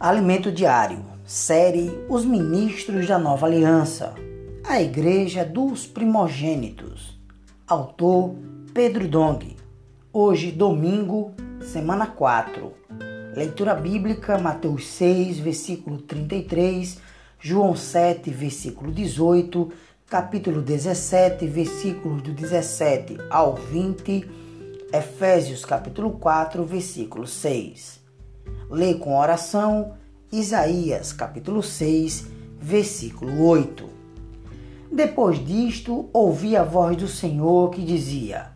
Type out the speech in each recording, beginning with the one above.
Alimento Diário, série Os Ministros da Nova Aliança, a Igreja dos Primogênitos. Autor Pedro Dong. Hoje, domingo, semana 4. Leitura bíblica: Mateus 6, versículo 33, João 7, versículo 18, capítulo 17, versículos do 17 ao 20, Efésios capítulo 4, versículo 6. Lê com oração Isaías capítulo 6, versículo 8. Depois disto, ouvi a voz do Senhor que dizia: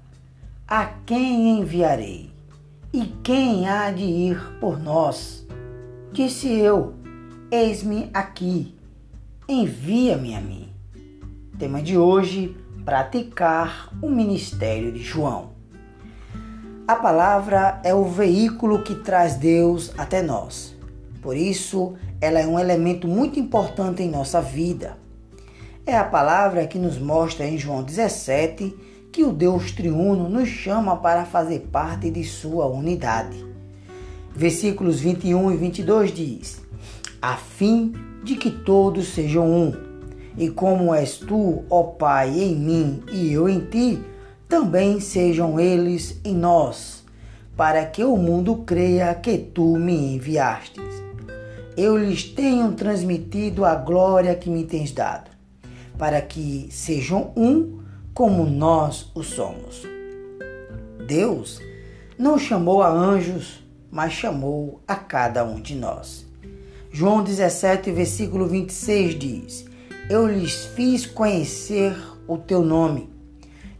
A quem enviarei? E quem há de ir por nós? Disse eu: Eis-me aqui, envia-me a mim. Tema de hoje: praticar o ministério de João. A palavra é o veículo que traz Deus até nós. Por isso, ela é um elemento muito importante em nossa vida. É a palavra que nos mostra em João 17 que o Deus triuno nos chama para fazer parte de sua unidade. Versículos 21 e 22 diz: A fim de que todos sejam um, e como és tu, ó Pai, em mim e eu em ti, também sejam eles em nós, para que o mundo creia que tu me enviastes. Eu lhes tenho transmitido a glória que me tens dado, para que sejam um como nós o somos. Deus não chamou a anjos, mas chamou a cada um de nós. João 17, versículo 26 diz: Eu lhes fiz conhecer o teu nome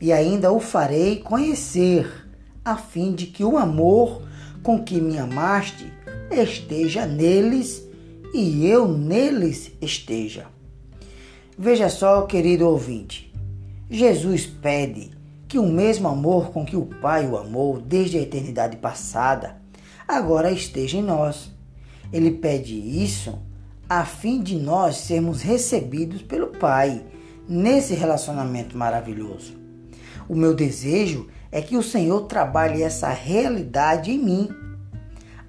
e ainda o farei conhecer, a fim de que o amor com que me amaste esteja neles e eu neles esteja. Veja só, querido ouvinte, Jesus pede que o mesmo amor com que o Pai o amou desde a eternidade passada agora esteja em nós. Ele pede isso a fim de nós sermos recebidos pelo Pai nesse relacionamento maravilhoso. O meu desejo é que o Senhor trabalhe essa realidade em mim.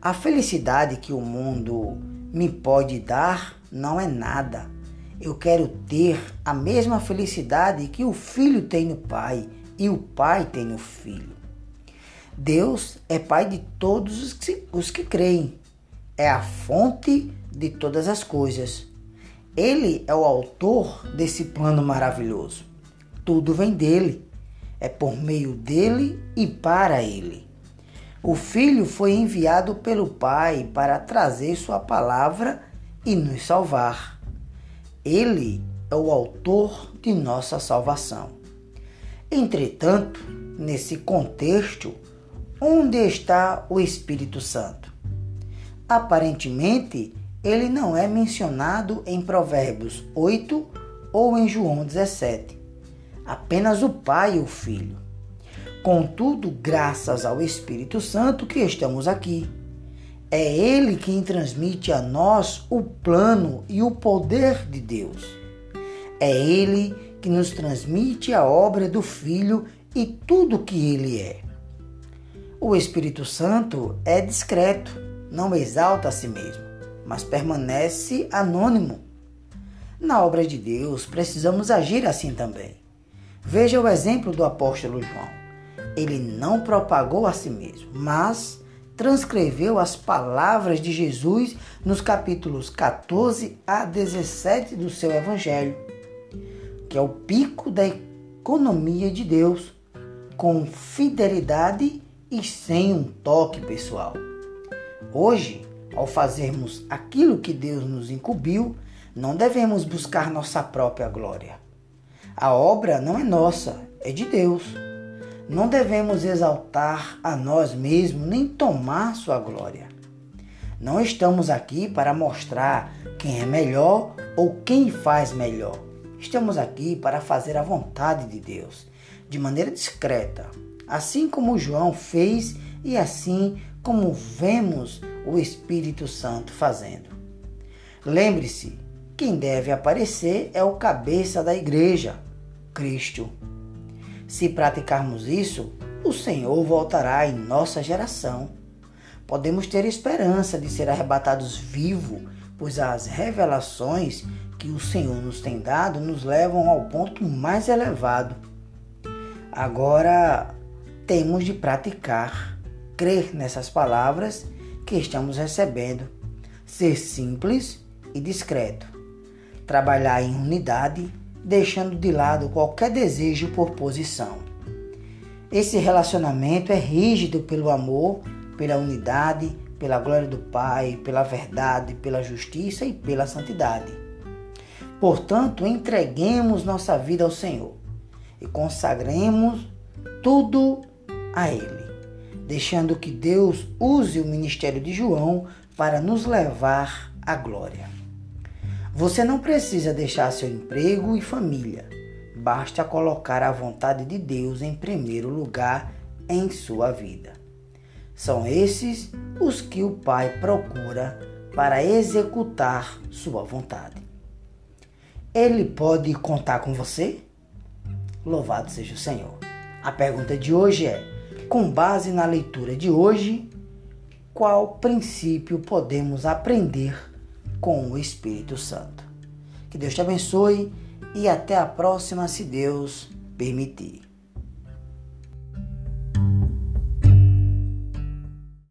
A felicidade que o mundo me pode dar não é nada. Eu quero ter a mesma felicidade que o filho tem no pai e o pai tem no filho. Deus é pai de todos os que, os que creem. É a fonte de todas as coisas. Ele é o autor desse plano maravilhoso. Tudo vem dele é por meio dele e para ele. O Filho foi enviado pelo Pai para trazer Sua palavra e nos salvar. Ele é o autor de nossa salvação. Entretanto, nesse contexto, onde está o Espírito Santo? Aparentemente, ele não é mencionado em Provérbios 8 ou em João 17 apenas o Pai e o Filho. Contudo, graças ao Espírito Santo que estamos aqui. É Ele quem transmite a nós o plano e o poder de Deus. É Ele que nos transmite a obra do Filho e tudo que Ele é. O Espírito Santo é discreto, não exalta a si mesmo, mas permanece anônimo. Na obra de Deus, precisamos agir assim também. Veja o exemplo do apóstolo João. Ele não propagou a si mesmo, mas transcreveu as palavras de Jesus nos capítulos 14 a 17 do seu evangelho, que é o pico da economia de Deus, com fidelidade e sem um toque pessoal. Hoje, ao fazermos aquilo que Deus nos incumbiu, não devemos buscar nossa própria glória a obra não é nossa, é de Deus. Não devemos exaltar a nós mesmos nem tomar sua glória. Não estamos aqui para mostrar quem é melhor ou quem faz melhor. Estamos aqui para fazer a vontade de Deus, de maneira discreta, assim como João fez e assim como vemos o Espírito Santo fazendo. Lembre-se, quem deve aparecer é o cabeça da igreja, Cristo. Se praticarmos isso, o Senhor voltará em nossa geração. podemos ter esperança de ser arrebatados vivos, pois as revelações que o Senhor nos tem dado nos levam ao ponto mais elevado. Agora temos de praticar, crer nessas palavras que estamos recebendo, ser simples e discreto, trabalhar em unidade, deixando de lado qualquer desejo por posição. Esse relacionamento é rígido pelo amor, pela unidade, pela glória do Pai, pela verdade, pela justiça e pela santidade. Portanto, entreguemos nossa vida ao Senhor e consagremos tudo a Ele, deixando que Deus use o ministério de João para nos levar à glória. Você não precisa deixar seu emprego e família, basta colocar a vontade de Deus em primeiro lugar em sua vida. São esses os que o Pai procura para executar sua vontade. Ele pode contar com você? Louvado seja o Senhor. A pergunta de hoje é: com base na leitura de hoje, qual princípio podemos aprender com o Espírito Santo? Que Deus te abençoe e até a próxima, se Deus permitir.